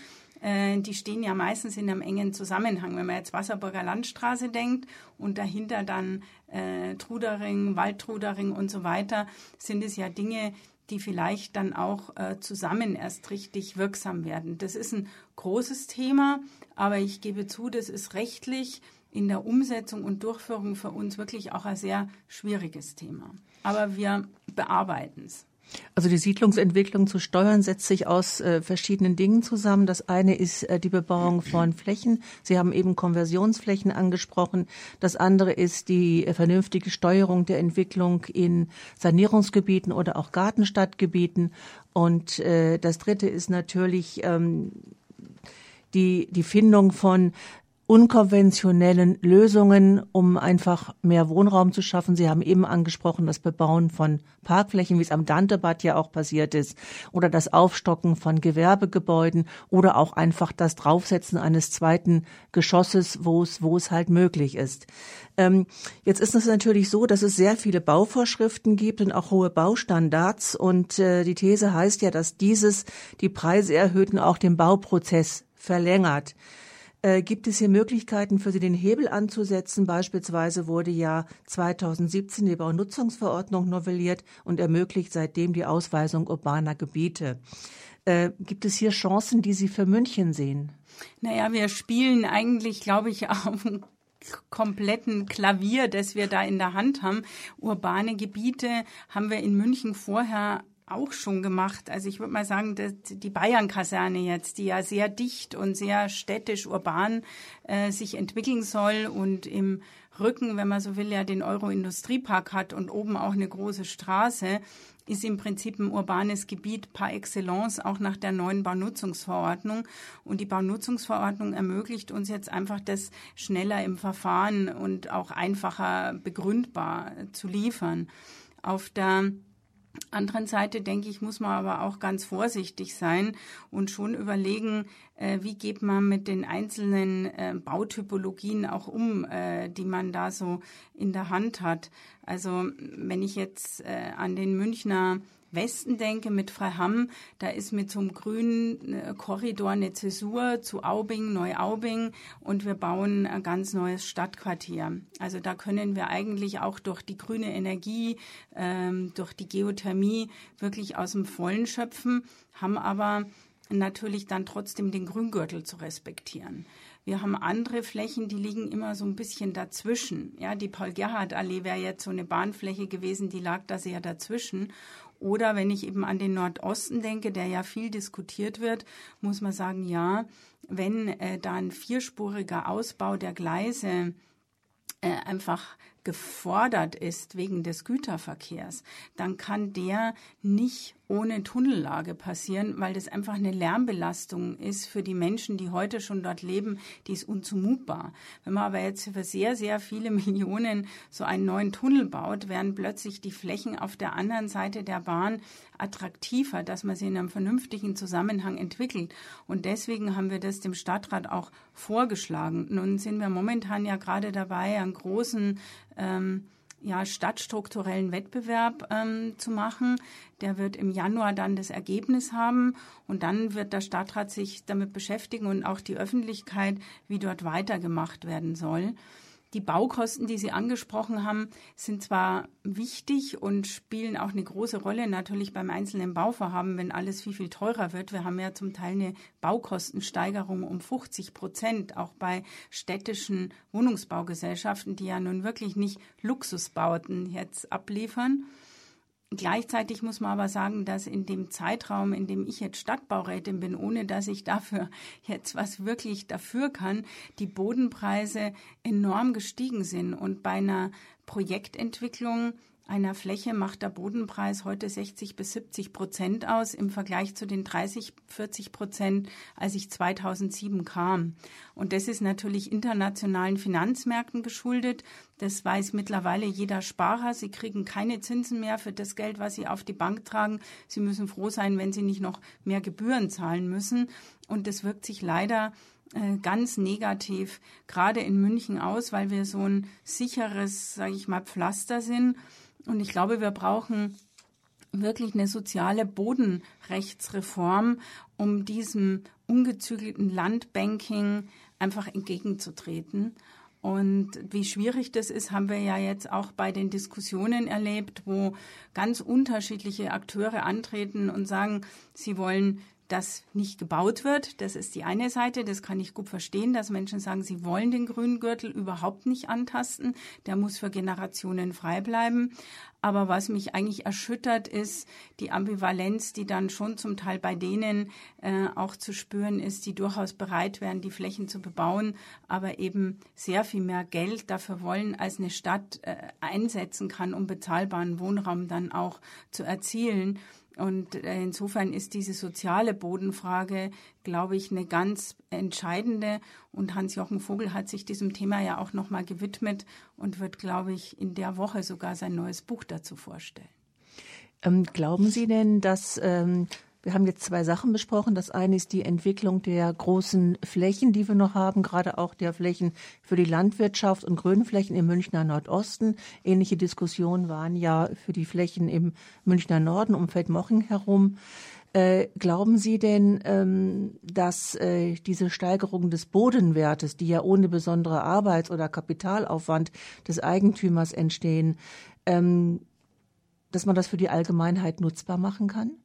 äh, die stehen ja meistens in einem engen Zusammenhang. Wenn man jetzt Wasserburger Landstraße denkt und dahinter dann äh, Trudering, Waldtrudering und so weiter, sind es ja Dinge, die vielleicht dann auch äh, zusammen erst richtig wirksam werden. Das ist ein großes Thema, aber ich gebe zu, das ist rechtlich in der Umsetzung und Durchführung für uns wirklich auch ein sehr schwieriges Thema. Aber wir bearbeiten es. Also die Siedlungsentwicklung zu steuern setzt sich aus äh, verschiedenen Dingen zusammen. Das eine ist äh, die Bebauung von Flächen. Sie haben eben Konversionsflächen angesprochen. Das andere ist die äh, vernünftige Steuerung der Entwicklung in Sanierungsgebieten oder auch Gartenstadtgebieten. Und äh, das dritte ist natürlich ähm, die, die Findung von unkonventionellen Lösungen, um einfach mehr Wohnraum zu schaffen. Sie haben eben angesprochen, das Bebauen von Parkflächen, wie es am Dantebad ja auch passiert ist, oder das Aufstocken von Gewerbegebäuden oder auch einfach das Draufsetzen eines zweiten Geschosses, wo es, wo es halt möglich ist. Ähm, jetzt ist es natürlich so, dass es sehr viele Bauvorschriften gibt und auch hohe Baustandards und äh, die These heißt ja, dass dieses die Preise erhöht und auch den Bauprozess verlängert. Äh, gibt es hier Möglichkeiten für Sie, den Hebel anzusetzen? Beispielsweise wurde ja 2017 die Baunutzungsverordnung novelliert und ermöglicht seitdem die Ausweisung urbaner Gebiete. Äh, gibt es hier Chancen, die Sie für München sehen? Naja, wir spielen eigentlich, glaube ich, auf einem kompletten Klavier, das wir da in der Hand haben. Urbane Gebiete haben wir in München vorher auch schon gemacht. Also ich würde mal sagen, die Bayern-Kaserne jetzt, die ja sehr dicht und sehr städtisch, urban äh, sich entwickeln soll und im Rücken, wenn man so will, ja den Euro-Industriepark hat und oben auch eine große Straße, ist im Prinzip ein urbanes Gebiet par excellence, auch nach der neuen Baunutzungsverordnung. Und die Baunutzungsverordnung ermöglicht uns jetzt einfach das schneller im Verfahren und auch einfacher begründbar zu liefern. Auf der anderen Seite denke ich, muss man aber auch ganz vorsichtig sein und schon überlegen, äh, wie geht man mit den einzelnen äh, Bautypologien auch um, äh, die man da so in der Hand hat. Also wenn ich jetzt an den Münchner Westen denke, mit Freiham, da ist mit so einem grünen äh, Korridor eine Zäsur zu Aubing, Neuaubing und wir bauen ein ganz neues Stadtquartier. Also da können wir eigentlich auch durch die grüne Energie, ähm, durch die Geothermie wirklich aus dem Vollen schöpfen, haben aber natürlich dann trotzdem den Grüngürtel zu respektieren. Wir haben andere Flächen, die liegen immer so ein bisschen dazwischen. Ja, die Paul-Gerhardt-Allee wäre jetzt so eine Bahnfläche gewesen, die lag da sehr dazwischen. Oder wenn ich eben an den Nordosten denke, der ja viel diskutiert wird, muss man sagen, ja, wenn äh, da ein vierspuriger Ausbau der Gleise äh, einfach gefordert ist wegen des Güterverkehrs, dann kann der nicht ohne Tunnellage passieren, weil das einfach eine Lärmbelastung ist für die Menschen, die heute schon dort leben, die ist unzumutbar. Wenn man aber jetzt für sehr, sehr viele Millionen so einen neuen Tunnel baut, werden plötzlich die Flächen auf der anderen Seite der Bahn attraktiver, dass man sie in einem vernünftigen Zusammenhang entwickelt. Und deswegen haben wir das dem Stadtrat auch vorgeschlagen. Nun sind wir momentan ja gerade dabei, einen großen ähm, ja, stadtstrukturellen Wettbewerb ähm, zu machen. Der wird im Januar dann das Ergebnis haben und dann wird der Stadtrat sich damit beschäftigen und auch die Öffentlichkeit, wie dort weitergemacht werden soll. Die Baukosten, die Sie angesprochen haben, sind zwar wichtig und spielen auch eine große Rolle natürlich beim einzelnen Bauvorhaben, wenn alles viel, viel teurer wird. Wir haben ja zum Teil eine Baukostensteigerung um 50 Prozent, auch bei städtischen Wohnungsbaugesellschaften, die ja nun wirklich nicht Luxusbauten jetzt abliefern. Gleichzeitig muss man aber sagen, dass in dem Zeitraum, in dem ich jetzt Stadtbaurätin bin, ohne dass ich dafür jetzt was wirklich dafür kann, die Bodenpreise enorm gestiegen sind. Und bei einer Projektentwicklung einer Fläche macht der Bodenpreis heute 60 bis 70 Prozent aus im Vergleich zu den 30, 40 Prozent, als ich 2007 kam. Und das ist natürlich internationalen Finanzmärkten geschuldet. Das weiß mittlerweile jeder Sparer. Sie kriegen keine Zinsen mehr für das Geld, was sie auf die Bank tragen. Sie müssen froh sein, wenn sie nicht noch mehr Gebühren zahlen müssen. Und das wirkt sich leider äh, ganz negativ gerade in München aus, weil wir so ein sicheres, sage ich mal, Pflaster sind und ich glaube, wir brauchen wirklich eine soziale Bodenrechtsreform, um diesem ungezügelten Landbanking einfach entgegenzutreten. Und wie schwierig das ist, haben wir ja jetzt auch bei den Diskussionen erlebt, wo ganz unterschiedliche Akteure antreten und sagen, sie wollen dass nicht gebaut wird. Das ist die eine Seite. Das kann ich gut verstehen, dass Menschen sagen, sie wollen den grünen Gürtel überhaupt nicht antasten. Der muss für Generationen frei bleiben. Aber was mich eigentlich erschüttert, ist die Ambivalenz, die dann schon zum Teil bei denen äh, auch zu spüren ist, die durchaus bereit wären, die Flächen zu bebauen, aber eben sehr viel mehr Geld dafür wollen, als eine Stadt äh, einsetzen kann, um bezahlbaren Wohnraum dann auch zu erzielen. Und äh, insofern ist diese soziale Bodenfrage, glaube ich, eine ganz entscheidende. Und Hans-Jochen Vogel hat sich diesem Thema ja auch nochmal gewidmet und wird, glaube ich, in der Woche sogar sein neues Buch dazu vorstellen. Ähm, glauben Sie denn, dass ähm, wir haben jetzt zwei Sachen besprochen. Das eine ist die Entwicklung der großen Flächen, die wir noch haben, gerade auch der Flächen für die Landwirtschaft und Grünflächen im Münchner Nordosten. Ähnliche Diskussionen waren ja für die Flächen im Münchner Norden um Feldmoching herum. Äh, glauben Sie denn, ähm, dass äh, diese Steigerung des Bodenwertes, die ja ohne besondere Arbeits- oder Kapitalaufwand des Eigentümers entstehen, ähm, dass man das für die Allgemeinheit nutzbar machen kann?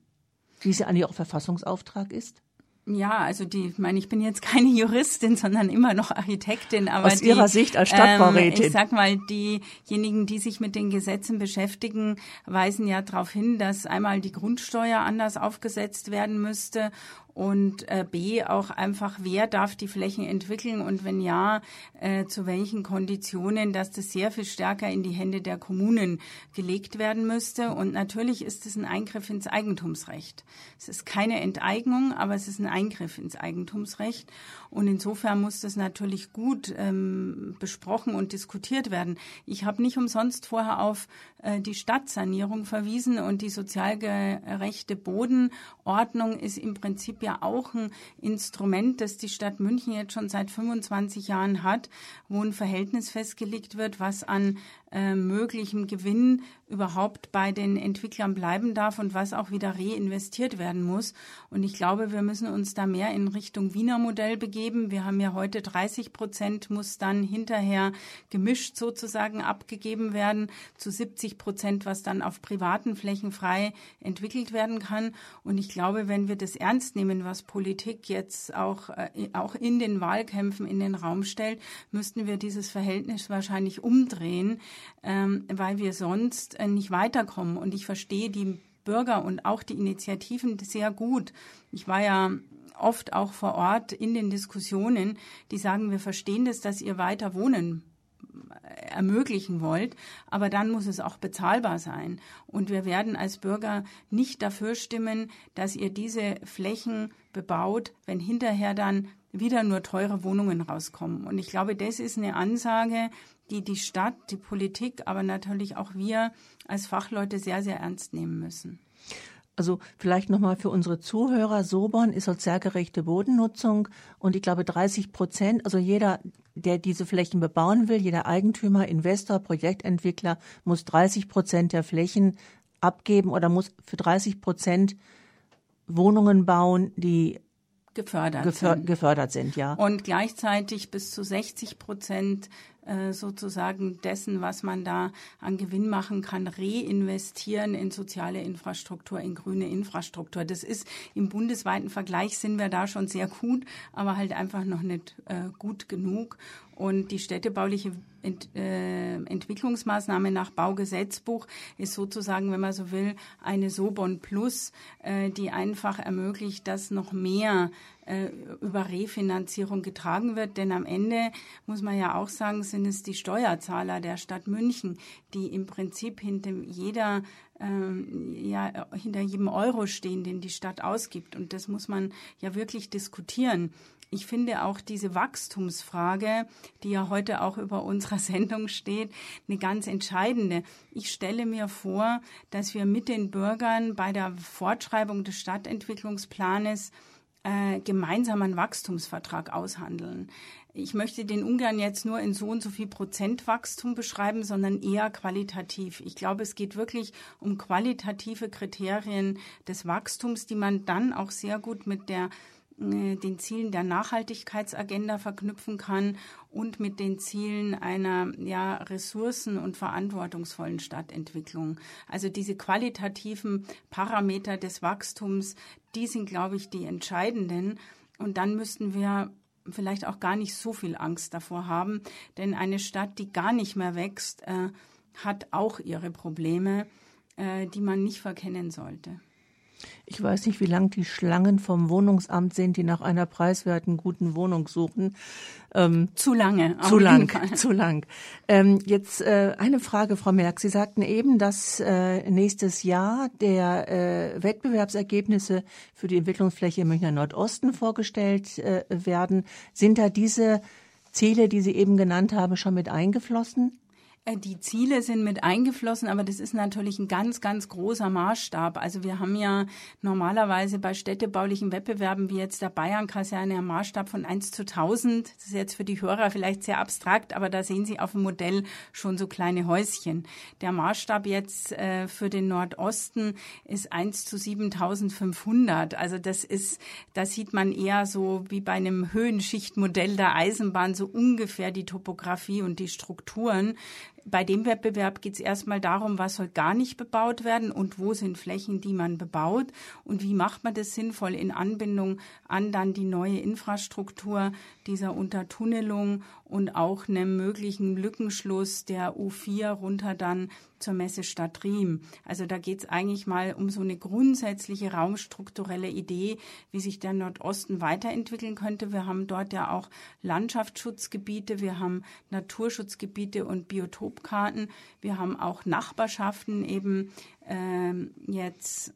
Wie es ja eigentlich auch Verfassungsauftrag ist? Ja, also die, ich meine, ich bin jetzt keine Juristin, sondern immer noch Architektin. Aber Aus die, Ihrer Sicht als Stadtbaurätin. Ähm, ich sag mal, diejenigen, die sich mit den Gesetzen beschäftigen, weisen ja darauf hin, dass einmal die Grundsteuer anders aufgesetzt werden müsste und äh, B auch einfach, wer darf die Flächen entwickeln und wenn ja, äh, zu welchen Konditionen, dass das sehr viel stärker in die Hände der Kommunen gelegt werden müsste. Und natürlich ist es ein Eingriff ins Eigentumsrecht. Es ist keine Enteignung, aber es ist ein Eingriff ins Eigentumsrecht. Und insofern muss das natürlich gut ähm, besprochen und diskutiert werden. Ich habe nicht umsonst vorher auf äh, die Stadtsanierung verwiesen und die sozial gerechte Bodenordnung ist im Prinzip ja auch ein Instrument, das die Stadt München jetzt schon seit 25 Jahren hat, wo ein Verhältnis festgelegt wird, was an äh, möglichem Gewinn überhaupt bei den Entwicklern bleiben darf und was auch wieder reinvestiert werden muss. Und ich glaube, wir müssen uns da mehr in Richtung Wiener Modell begeben. Wir haben ja heute 30 Prozent muss dann hinterher gemischt sozusagen abgegeben werden zu 70 Prozent, was dann auf privaten Flächen frei entwickelt werden kann. Und ich glaube, wenn wir das ernst nehmen, was Politik jetzt auch, äh, auch in den Wahlkämpfen in den Raum stellt, müssten wir dieses Verhältnis wahrscheinlich umdrehen, ähm, weil wir sonst äh, nicht weiterkommen. Und ich verstehe die Bürger und auch die Initiativen sehr gut. Ich war ja oft auch vor Ort in den Diskussionen, die sagen, wir verstehen das, dass ihr weiter wohnen äh, ermöglichen wollt, aber dann muss es auch bezahlbar sein. Und wir werden als Bürger nicht dafür stimmen, dass ihr diese Flächen bebaut, wenn hinterher dann wieder nur teure Wohnungen rauskommen. Und ich glaube, das ist eine Ansage, die die Stadt, die Politik, aber natürlich auch wir als Fachleute sehr, sehr ernst nehmen müssen. Also vielleicht nochmal für unsere Zuhörer. Sobon ist sozialgerechte Bodennutzung und ich glaube 30 Prozent, also jeder, der diese Flächen bebauen will, jeder Eigentümer, Investor, Projektentwickler muss 30 Prozent der Flächen abgeben oder muss für 30 Prozent Wohnungen bauen, die gefördert, geför sind. gefördert sind, ja. Und gleichzeitig bis zu 60 Prozent sozusagen dessen, was man da an Gewinn machen kann, reinvestieren in soziale Infrastruktur, in grüne Infrastruktur. Das ist im bundesweiten Vergleich sind wir da schon sehr gut, aber halt einfach noch nicht äh, gut genug. Und die städtebauliche Ent, äh, Entwicklungsmaßnahme nach Baugesetzbuch ist sozusagen, wenn man so will, eine Sobon Plus, äh, die einfach ermöglicht, dass noch mehr äh, über Refinanzierung getragen wird. Denn am Ende muss man ja auch sagen, sind es die Steuerzahler der Stadt München, die im Prinzip hinter jeder ähm, ja hinter jedem Euro stehen, den die Stadt ausgibt. Und das muss man ja wirklich diskutieren ich finde auch diese Wachstumsfrage, die ja heute auch über unserer Sendung steht, eine ganz entscheidende. Ich stelle mir vor, dass wir mit den Bürgern bei der Fortschreibung des Stadtentwicklungsplanes äh, gemeinsam einen Wachstumsvertrag aushandeln. Ich möchte den ungern jetzt nur in so und so viel Prozent Wachstum beschreiben, sondern eher qualitativ. Ich glaube, es geht wirklich um qualitative Kriterien des Wachstums, die man dann auch sehr gut mit der äh, den Zielen der Nachhaltigkeitsagenda verknüpfen kann und mit den Zielen einer ja, ressourcen- und verantwortungsvollen Stadtentwicklung. Also diese qualitativen Parameter des Wachstums, die sind, glaube ich, die entscheidenden. Und dann müssten wir vielleicht auch gar nicht so viel Angst davor haben, denn eine Stadt, die gar nicht mehr wächst, äh, hat auch ihre Probleme, äh, die man nicht verkennen sollte. Ich weiß nicht, wie lang die Schlangen vom Wohnungsamt sind, die nach einer preiswerten, guten Wohnung suchen. Ähm, zu lange. Zu lang, zu lang. Ähm, jetzt äh, eine Frage, Frau Merck. Sie sagten eben, dass äh, nächstes Jahr der äh, Wettbewerbsergebnisse für die Entwicklungsfläche Münchner Nordosten vorgestellt äh, werden. Sind da diese Ziele, die Sie eben genannt haben, schon mit eingeflossen? Äh, die Ziele sind mit eingeflossen, aber das ist natürlich ein ganz, ganz großer Maßstab. Also wir haben ja normalerweise bei städtebaulichen Wettbewerben wie jetzt der Bayern-Kaserne einen Maßstab von 1 zu 1000. Das ist jetzt für die Hörer vielleicht sehr abstrakt, aber da sehen Sie auf dem Modell schon so kleine Häuschen. Der Maßstab jetzt äh, für den Nordosten ist 1 zu 7500. Also das ist, da sieht man eher so wie bei einem Höhenschichtmodell der Eisenbahn so ungefähr die Topografie und die Strukturen bei dem Wettbewerb geht es erstmal darum, was soll gar nicht bebaut werden und wo sind Flächen, die man bebaut? Und wie macht man das sinnvoll in Anbindung an dann die neue Infrastruktur dieser Untertunnelung und auch einem möglichen Lückenschluss der U4 runter dann zur Messestadt Riem. Also da geht es eigentlich mal um so eine grundsätzliche raumstrukturelle Idee, wie sich der Nordosten weiterentwickeln könnte. Wir haben dort ja auch Landschaftsschutzgebiete, wir haben Naturschutzgebiete und Biotopkarten, wir haben auch Nachbarschaften eben ähm, jetzt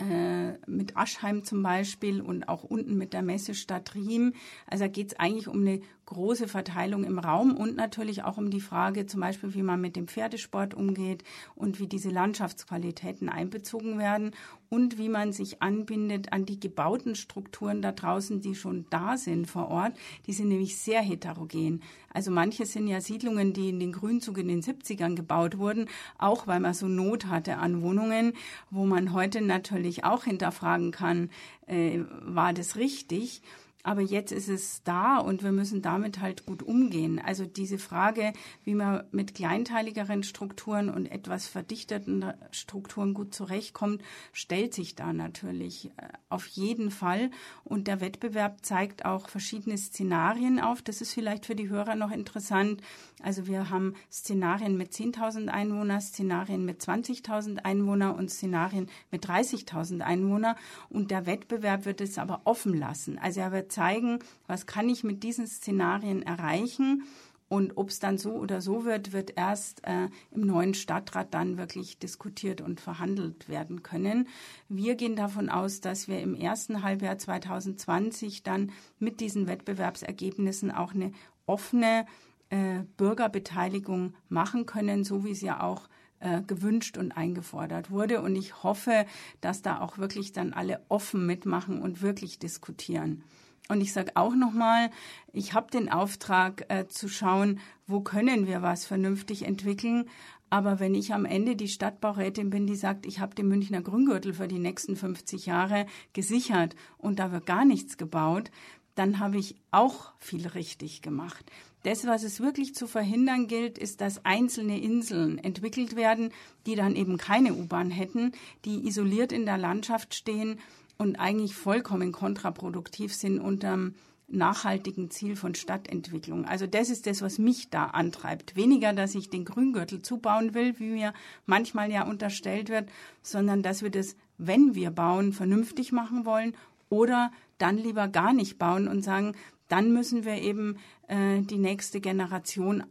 äh, mit Aschheim zum Beispiel und auch unten mit der Messestadt Riem. Also da geht es eigentlich um eine große Verteilung im Raum und natürlich auch um die Frage zum Beispiel, wie man mit dem Pferdesport umgeht und wie diese Landschaftsqualitäten einbezogen werden und wie man sich anbindet an die gebauten Strukturen da draußen, die schon da sind vor Ort. Die sind nämlich sehr heterogen. Also manche sind ja Siedlungen, die in den Grünzug in den 70ern gebaut wurden, auch weil man so Not hatte an Wohnungen, wo man heute natürlich auch hinterfragen kann, äh, war das richtig? Aber jetzt ist es da und wir müssen damit halt gut umgehen. Also diese Frage, wie man mit kleinteiligeren Strukturen und etwas verdichteten Strukturen gut zurechtkommt, stellt sich da natürlich äh, auf jeden Fall. Und der Wettbewerb zeigt auch verschiedene Szenarien auf. Das ist vielleicht für die Hörer noch interessant. Also wir haben Szenarien mit 10.000 Einwohner, Szenarien mit 20.000 Einwohner und Szenarien mit 30.000 Einwohner. Und der Wettbewerb wird es aber offen lassen. Also er wird zeigen, was kann ich mit diesen Szenarien erreichen. Und ob es dann so oder so wird, wird erst äh, im neuen Stadtrat dann wirklich diskutiert und verhandelt werden können. Wir gehen davon aus, dass wir im ersten Halbjahr 2020 dann mit diesen Wettbewerbsergebnissen auch eine offene äh, Bürgerbeteiligung machen können, so wie es ja auch äh, gewünscht und eingefordert wurde. Und ich hoffe, dass da auch wirklich dann alle offen mitmachen und wirklich diskutieren. Und ich sage auch nochmal, ich habe den Auftrag äh, zu schauen, wo können wir was vernünftig entwickeln. Aber wenn ich am Ende die Stadtbaurätin bin, die sagt, ich habe den Münchner Grüngürtel für die nächsten 50 Jahre gesichert und da wird gar nichts gebaut, dann habe ich auch viel richtig gemacht. Das, was es wirklich zu verhindern gilt, ist, dass einzelne Inseln entwickelt werden, die dann eben keine U-Bahn hätten, die isoliert in der Landschaft stehen und eigentlich vollkommen kontraproduktiv sind unterm nachhaltigen Ziel von Stadtentwicklung. Also das ist das, was mich da antreibt. Weniger, dass ich den Grüngürtel zubauen will, wie mir manchmal ja unterstellt wird, sondern dass wir das, wenn wir bauen, vernünftig machen wollen oder dann lieber gar nicht bauen und sagen, dann müssen wir eben äh, die nächste Generation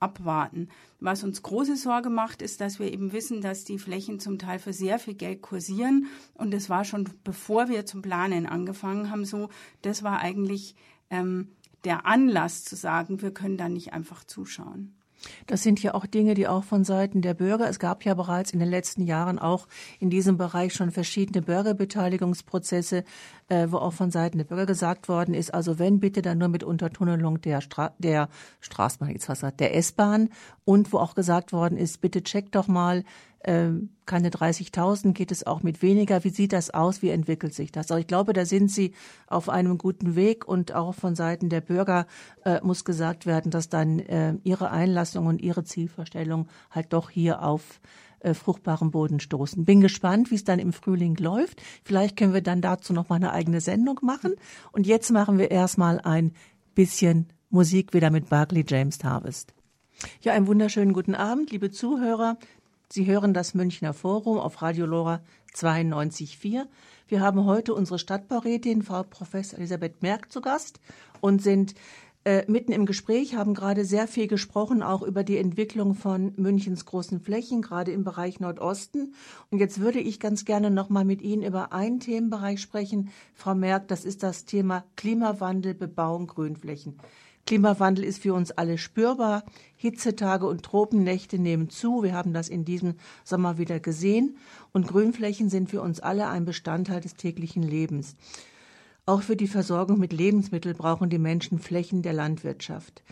abwarten. Was uns große Sorge macht, ist, dass wir eben wissen, dass die Flächen zum Teil für sehr viel Geld kursieren. Und das war schon bevor wir zum Planen angefangen haben, so. Das war eigentlich ähm, der Anlass zu sagen, wir können da nicht einfach zuschauen. Das sind ja auch Dinge, die auch von Seiten der Bürger, es gab ja bereits in den letzten Jahren auch in diesem Bereich schon verschiedene Bürgerbeteiligungsprozesse, äh, wo auch von Seiten der Bürger gesagt worden ist, also wenn bitte dann nur mit Untertunnelung der, Stra der Straßenbahn, jetzt was der S-Bahn und wo auch gesagt worden ist, bitte checkt doch mal, ähm, keine 30.000, geht es auch mit weniger? Wie sieht das aus? Wie entwickelt sich das? Also ich glaube, da sind Sie auf einem guten Weg und auch von Seiten der Bürger äh, muss gesagt werden, dass dann äh, Ihre Einlassung und Ihre Zielvorstellung halt doch hier auf äh, fruchtbarem Boden stoßen. Bin gespannt, wie es dann im Frühling läuft. Vielleicht können wir dann dazu noch mal eine eigene Sendung machen. Und jetzt machen wir erstmal ein bisschen Musik wieder mit Barclay James Harvest. Ja, einen wunderschönen guten Abend, liebe Zuhörer. Sie hören das Münchner Forum auf Radio Lora 92.4. Wir haben heute unsere Stadtbaurätin, Frau Professor Elisabeth Merck, zu Gast und sind äh, mitten im Gespräch, haben gerade sehr viel gesprochen, auch über die Entwicklung von Münchens großen Flächen, gerade im Bereich Nordosten. Und jetzt würde ich ganz gerne noch mal mit Ihnen über einen Themenbereich sprechen, Frau Merck, das ist das Thema Klimawandel, Bebauung, Grünflächen. Klimawandel ist für uns alle spürbar. Hitzetage und Tropennächte nehmen zu. Wir haben das in diesem Sommer wieder gesehen. Und Grünflächen sind für uns alle ein Bestandteil des täglichen Lebens. Auch für die Versorgung mit Lebensmitteln brauchen die Menschen Flächen der Landwirtschaft.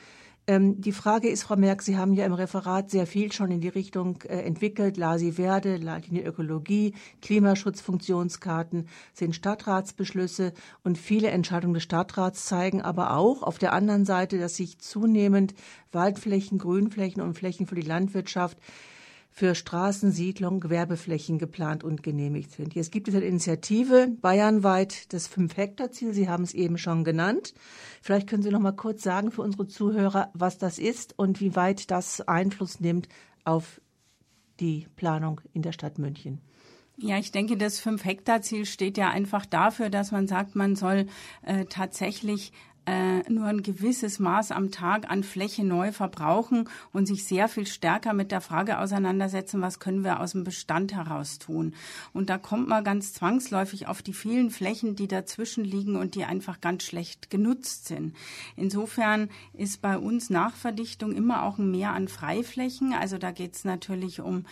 Ähm, die Frage ist, Frau Merck, Sie haben ja im Referat sehr viel schon in die Richtung äh, entwickelt. Lasi Verde, Leitlinie Ökologie, Klimaschutzfunktionskarten sind Stadtratsbeschlüsse und viele Entscheidungen des Stadtrats zeigen aber auch auf der anderen Seite, dass sich zunehmend Waldflächen, Grünflächen und Flächen für die Landwirtschaft für Straßen, Siedlungen, Gewerbeflächen geplant und genehmigt sind. Jetzt gibt es eine Initiative bayernweit das Fünf-Hektar-Ziel. Sie haben es eben schon genannt. Vielleicht können Sie noch mal kurz sagen für unsere Zuhörer, was das ist und wie weit das Einfluss nimmt auf die Planung in der Stadt München. Ja, ich denke, das Fünf-Hektar-Ziel steht ja einfach dafür, dass man sagt, man soll äh, tatsächlich nur ein gewisses Maß am Tag an Fläche neu verbrauchen und sich sehr viel stärker mit der Frage auseinandersetzen, was können wir aus dem Bestand heraus tun. Und da kommt man ganz zwangsläufig auf die vielen Flächen, die dazwischen liegen und die einfach ganz schlecht genutzt sind. Insofern ist bei uns Nachverdichtung immer auch ein Mehr an Freiflächen. Also da geht es natürlich um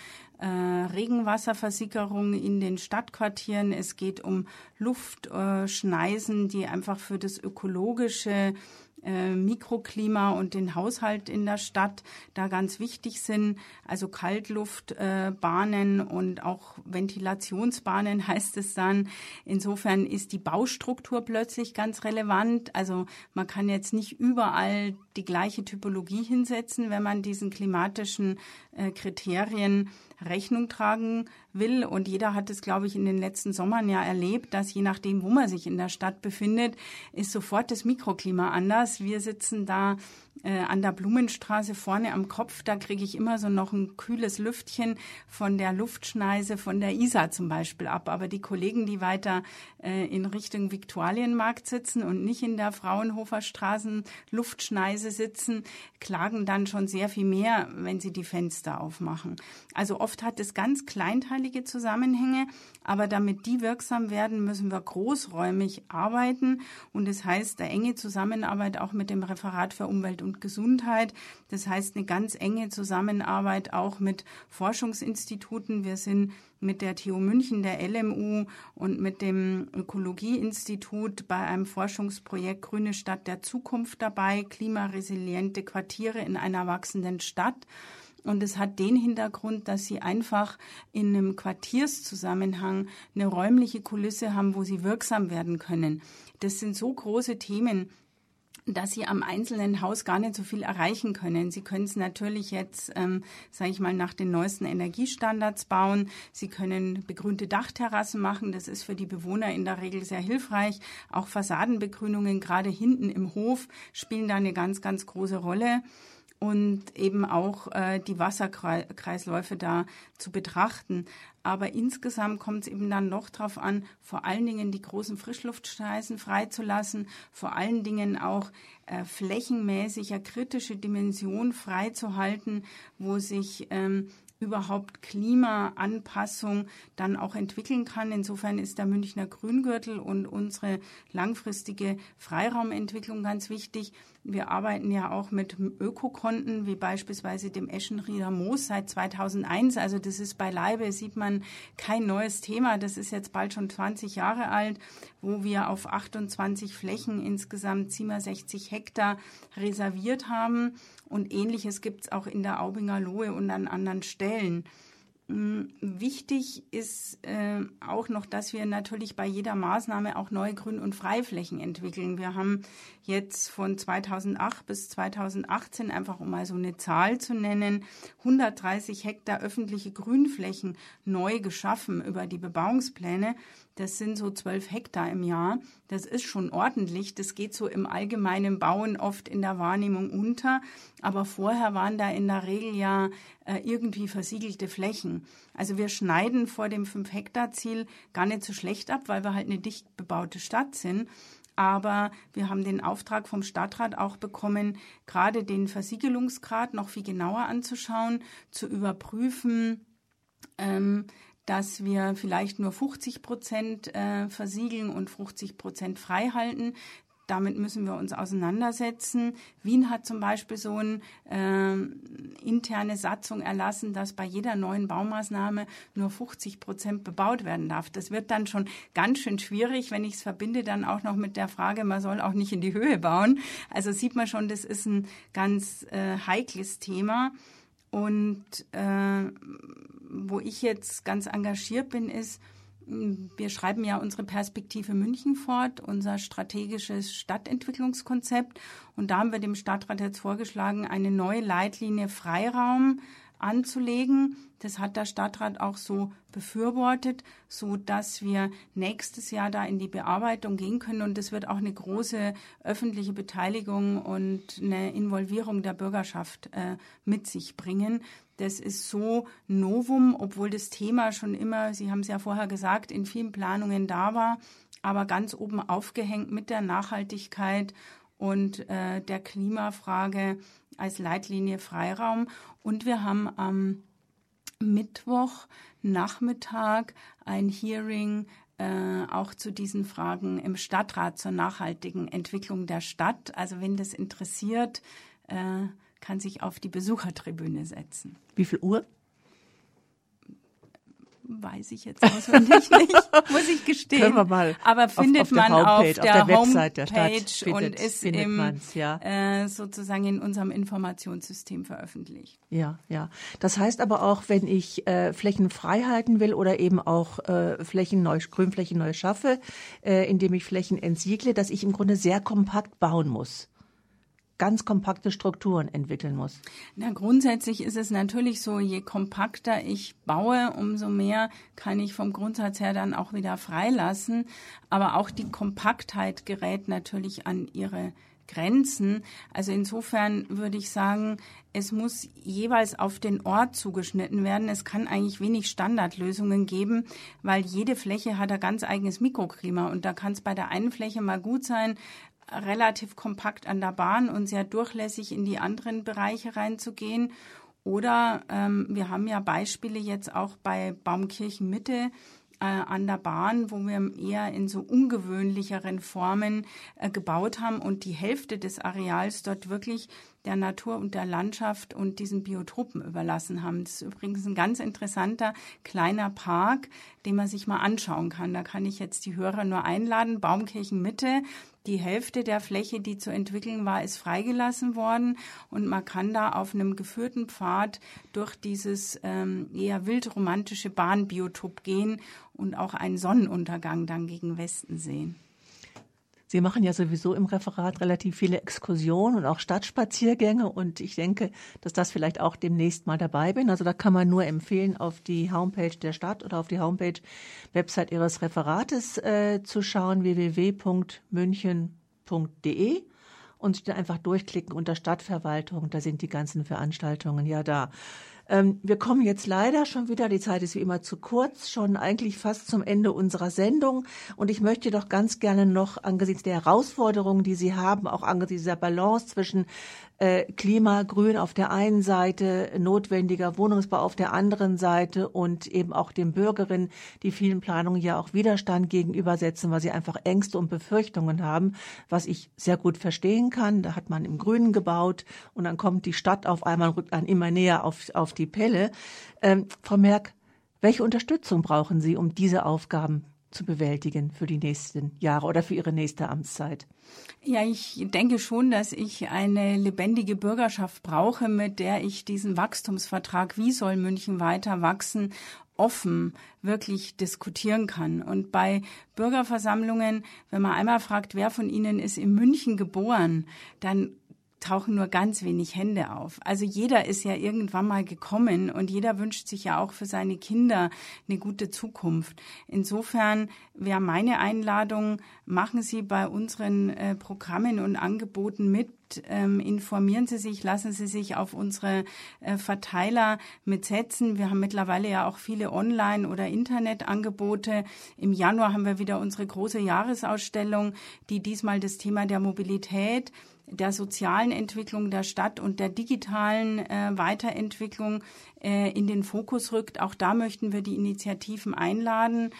äh, Regenwasserversickerung in den Stadtquartieren. Es geht um Luftschneisen, die einfach für das ökologische äh, Mikroklima und den Haushalt in der Stadt da ganz wichtig sind. Also Kaltluftbahnen äh, und auch Ventilationsbahnen heißt es dann. Insofern ist die Baustruktur plötzlich ganz relevant. Also man kann jetzt nicht überall die gleiche Typologie hinsetzen, wenn man diesen klimatischen äh, Kriterien Rechnung tragen will. Und jeder hat es, glaube ich, in den letzten Sommern ja erlebt, dass je nachdem, wo man sich in der Stadt befindet, ist sofort das Mikroklima anders. Wir sitzen da äh, an der Blumenstraße vorne am Kopf, da kriege ich immer so noch ein kühles Lüftchen von der Luftschneise von der Isar zum Beispiel ab. Aber die Kollegen, die weiter äh, in Richtung Viktualienmarkt sitzen und nicht in der Fraunhofer Straßen Luftschneise sitzen, klagen dann schon sehr viel mehr, wenn sie die Fenster aufmachen. Also oft hat es ganz kleinteilige Zusammenhänge, aber damit die wirksam werden, müssen wir großräumig arbeiten. Und das heißt, der enge Zusammenarbeit auch mit dem Referat für Umwelt und Gesundheit. Das heißt eine ganz enge Zusammenarbeit auch mit Forschungsinstituten. Wir sind mit der TU München, der LMU und mit dem Ökologieinstitut bei einem Forschungsprojekt Grüne Stadt der Zukunft dabei, klimaresiliente Quartiere in einer wachsenden Stadt. Und es hat den Hintergrund, dass sie einfach in einem Quartierszusammenhang eine räumliche Kulisse haben, wo sie wirksam werden können. Das sind so große Themen, dass sie am einzelnen Haus gar nicht so viel erreichen können. Sie können es natürlich jetzt, ähm, sage ich mal, nach den neuesten Energiestandards bauen. Sie können begrünte Dachterrassen machen. Das ist für die Bewohner in der Regel sehr hilfreich. Auch Fassadenbegrünungen, gerade hinten im Hof, spielen da eine ganz, ganz große Rolle und eben auch äh, die Wasserkreisläufe da zu betrachten. Aber insgesamt kommt es eben dann noch darauf an, vor allen Dingen die großen Frischluftschneisen freizulassen, vor allen Dingen auch äh, flächenmäßig eine kritische Dimension freizuhalten, wo sich ähm, überhaupt Klimaanpassung dann auch entwickeln kann. Insofern ist der Münchner Grüngürtel und unsere langfristige Freiraumentwicklung ganz wichtig. Wir arbeiten ja auch mit Ökokonten, wie beispielsweise dem Eschenrieder Moos seit 2001. Also das ist beileibe, sieht man, kein neues Thema. Das ist jetzt bald schon 20 Jahre alt, wo wir auf 28 Flächen insgesamt 67 Hektar reserviert haben. Und ähnliches gibt es auch in der Aubinger Lohe und an anderen Stellen. Mm, wichtig ist äh, auch noch, dass wir natürlich bei jeder Maßnahme auch neue Grün- und Freiflächen entwickeln. Wir haben jetzt von 2008 bis 2018, einfach um mal so eine Zahl zu nennen, 130 Hektar öffentliche Grünflächen neu geschaffen über die Bebauungspläne. Das sind so 12 Hektar im Jahr. Das ist schon ordentlich. Das geht so im allgemeinen Bauen oft in der Wahrnehmung unter. Aber vorher waren da in der Regel ja äh, irgendwie versiegelte Flächen. Also wir schneiden vor dem 5-Hektar-Ziel gar nicht so schlecht ab, weil wir halt eine dicht bebaute Stadt sind. Aber wir haben den Auftrag vom Stadtrat auch bekommen, gerade den Versiegelungsgrad noch viel genauer anzuschauen, zu überprüfen, ähm, dass wir vielleicht nur 50 Prozent äh, versiegeln und 50 Prozent frei halten. Damit müssen wir uns auseinandersetzen. Wien hat zum Beispiel so eine äh, interne Satzung erlassen, dass bei jeder neuen Baumaßnahme nur 50 Prozent bebaut werden darf. Das wird dann schon ganz schön schwierig, wenn ich es verbinde dann auch noch mit der Frage, man soll auch nicht in die Höhe bauen. Also sieht man schon, das ist ein ganz äh, heikles Thema. Und äh, wo ich jetzt ganz engagiert bin, ist, wir schreiben ja unsere Perspektive München fort, unser strategisches Stadtentwicklungskonzept. Und da haben wir dem Stadtrat jetzt vorgeschlagen, eine neue Leitlinie Freiraum anzulegen. Das hat der Stadtrat auch so befürwortet, so dass wir nächstes Jahr da in die Bearbeitung gehen können. Und es wird auch eine große öffentliche Beteiligung und eine Involvierung der Bürgerschaft äh, mit sich bringen. Das ist so Novum, obwohl das Thema schon immer, Sie haben es ja vorher gesagt, in vielen Planungen da war, aber ganz oben aufgehängt mit der Nachhaltigkeit und äh, der Klimafrage als Leitlinie Freiraum. Und wir haben am Mittwoch Nachmittag ein Hearing äh, auch zu diesen Fragen im Stadtrat zur nachhaltigen Entwicklung der Stadt. Also wenn das interessiert, äh, kann sich auf die Besuchertribüne setzen. Wie viel Uhr? weiß ich jetzt auswendig nicht, muss ich gestehen. Können wir mal Aber findet auf, auf man Homepage, auf der, der Website der Stadt findet, und ist im, ja. äh, sozusagen in unserem Informationssystem veröffentlicht. Ja, ja. Das heißt aber auch, wenn ich äh, Flächen frei halten will oder eben auch äh, Flächen neu, Grünflächen neu schaffe, äh, indem ich Flächen entsiegle, dass ich im Grunde sehr kompakt bauen muss ganz kompakte Strukturen entwickeln muss? Na, grundsätzlich ist es natürlich so, je kompakter ich baue, umso mehr kann ich vom Grundsatz her dann auch wieder freilassen. Aber auch die Kompaktheit gerät natürlich an ihre Grenzen. Also insofern würde ich sagen, es muss jeweils auf den Ort zugeschnitten werden. Es kann eigentlich wenig Standardlösungen geben, weil jede Fläche hat ein ganz eigenes Mikroklima. Und da kann es bei der einen Fläche mal gut sein, relativ kompakt an der Bahn und sehr durchlässig in die anderen Bereiche reinzugehen. Oder ähm, wir haben ja Beispiele jetzt auch bei Baumkirchen Mitte, äh, an der Bahn, wo wir eher in so ungewöhnlicheren Formen äh, gebaut haben und die Hälfte des Areals dort wirklich der Natur und der Landschaft und diesen Biotopen überlassen haben. Das ist übrigens ein ganz interessanter kleiner Park, den man sich mal anschauen kann. Da kann ich jetzt die Hörer nur einladen. Baumkirchen Mitte. Die Hälfte der Fläche, die zu entwickeln war, ist freigelassen worden und man kann da auf einem geführten Pfad durch dieses ähm, eher wildromantische Bahnbiotop gehen und auch einen Sonnenuntergang dann gegen Westen sehen. Sie machen ja sowieso im Referat relativ viele Exkursionen und auch Stadtspaziergänge und ich denke, dass das vielleicht auch demnächst mal dabei bin. Also da kann man nur empfehlen, auf die Homepage der Stadt oder auf die Homepage Website Ihres Referates äh, zu schauen, www.münchen.de und sich dann einfach durchklicken unter Stadtverwaltung. Da sind die ganzen Veranstaltungen ja da. Ähm, wir kommen jetzt leider schon wieder, die Zeit ist wie immer zu kurz, schon eigentlich fast zum Ende unserer Sendung. Und ich möchte doch ganz gerne noch angesichts der Herausforderungen, die Sie haben, auch angesichts dieser Balance zwischen äh, Klima, Grün auf der einen Seite, notwendiger Wohnungsbau auf der anderen Seite und eben auch den Bürgerinnen, die vielen Planungen ja auch Widerstand gegenübersetzen, weil sie einfach Ängste und Befürchtungen haben, was ich sehr gut verstehen kann. Da hat man im Grünen gebaut und dann kommt die Stadt auf einmal, rückt dann immer näher auf, auf die Pelle. Ähm, Frau Merck, welche Unterstützung brauchen Sie, um diese Aufgaben zu bewältigen für die nächsten Jahre oder für Ihre nächste Amtszeit? Ja, ich denke schon, dass ich eine lebendige Bürgerschaft brauche, mit der ich diesen Wachstumsvertrag, wie soll München weiter wachsen, offen wirklich diskutieren kann. Und bei Bürgerversammlungen, wenn man einmal fragt, wer von Ihnen ist in München geboren, dann tauchen nur ganz wenig Hände auf. Also jeder ist ja irgendwann mal gekommen und jeder wünscht sich ja auch für seine Kinder eine gute Zukunft. Insofern wäre meine Einladung, machen Sie bei unseren äh, Programmen und Angeboten mit, ähm, informieren Sie sich, lassen Sie sich auf unsere äh, Verteiler mitsetzen. Wir haben mittlerweile ja auch viele Online- oder Internetangebote. Im Januar haben wir wieder unsere große Jahresausstellung, die diesmal das Thema der Mobilität der sozialen Entwicklung der Stadt und der digitalen äh, Weiterentwicklung äh, in den Fokus rückt. Auch da möchten wir die Initiativen einladen,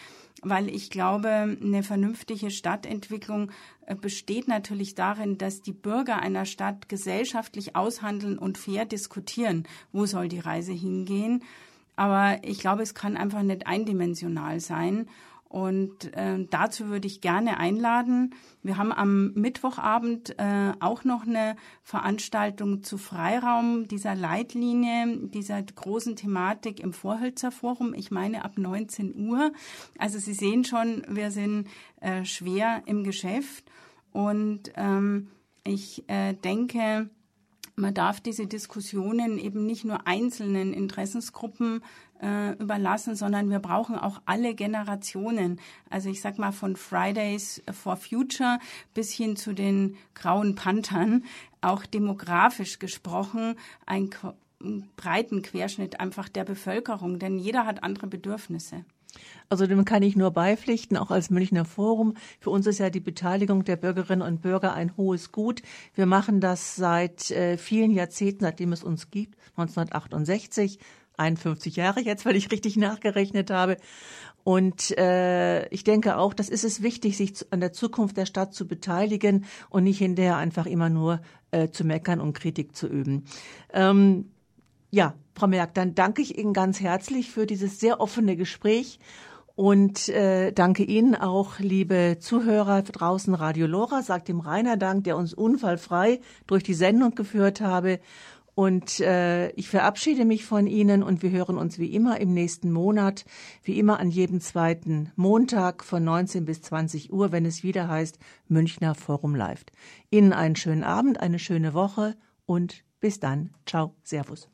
weil ich glaube, eine vernünftige Stadtentwicklung äh, besteht natürlich darin, dass die Bürger einer Stadt gesellschaftlich aushandeln und fair diskutieren, wo soll die Reise hingehen. Aber ich glaube, es kann einfach nicht eindimensional sein. Und äh, dazu würde ich gerne einladen. Wir haben am Mittwochabend äh, auch noch eine Veranstaltung zu Freiraum, dieser Leitlinie, dieser großen Thematik im Vorhölzer Forum. Ich meine ab 19 Uhr. Also Sie sehen schon, wir sind äh, schwer im Geschäft. Und ähm, ich äh, denke, man darf diese Diskussionen eben nicht nur einzelnen Interessensgruppen äh, überlassen, sondern wir brauchen auch alle Generationen. Also ich sag mal von Fridays for Future bis hin zu den grauen Panthern, auch demografisch gesprochen, ein breiten Querschnitt einfach der Bevölkerung, denn jeder hat andere Bedürfnisse. Also dem kann ich nur beipflichten, auch als Münchner Forum. Für uns ist ja die Beteiligung der Bürgerinnen und Bürger ein hohes Gut. Wir machen das seit äh, vielen Jahrzehnten, seitdem es uns gibt, 1968. 51 Jahre jetzt, weil ich richtig nachgerechnet habe. Und äh, ich denke auch, das ist es wichtig, sich an der Zukunft der Stadt zu beteiligen und nicht hinterher einfach immer nur äh, zu meckern und Kritik zu üben. Ähm, ja, Frau Merck, dann danke ich Ihnen ganz herzlich für dieses sehr offene Gespräch und äh, danke Ihnen auch, liebe Zuhörer draußen, Radio Lora, sagt dem Rainer Dank, der uns unfallfrei durch die Sendung geführt habe. Und äh, ich verabschiede mich von Ihnen und wir hören uns wie immer im nächsten Monat, wie immer an jedem zweiten Montag von 19 bis 20 Uhr, wenn es wieder heißt Münchner Forum Live. Ihnen einen schönen Abend, eine schöne Woche und bis dann. Ciao, Servus.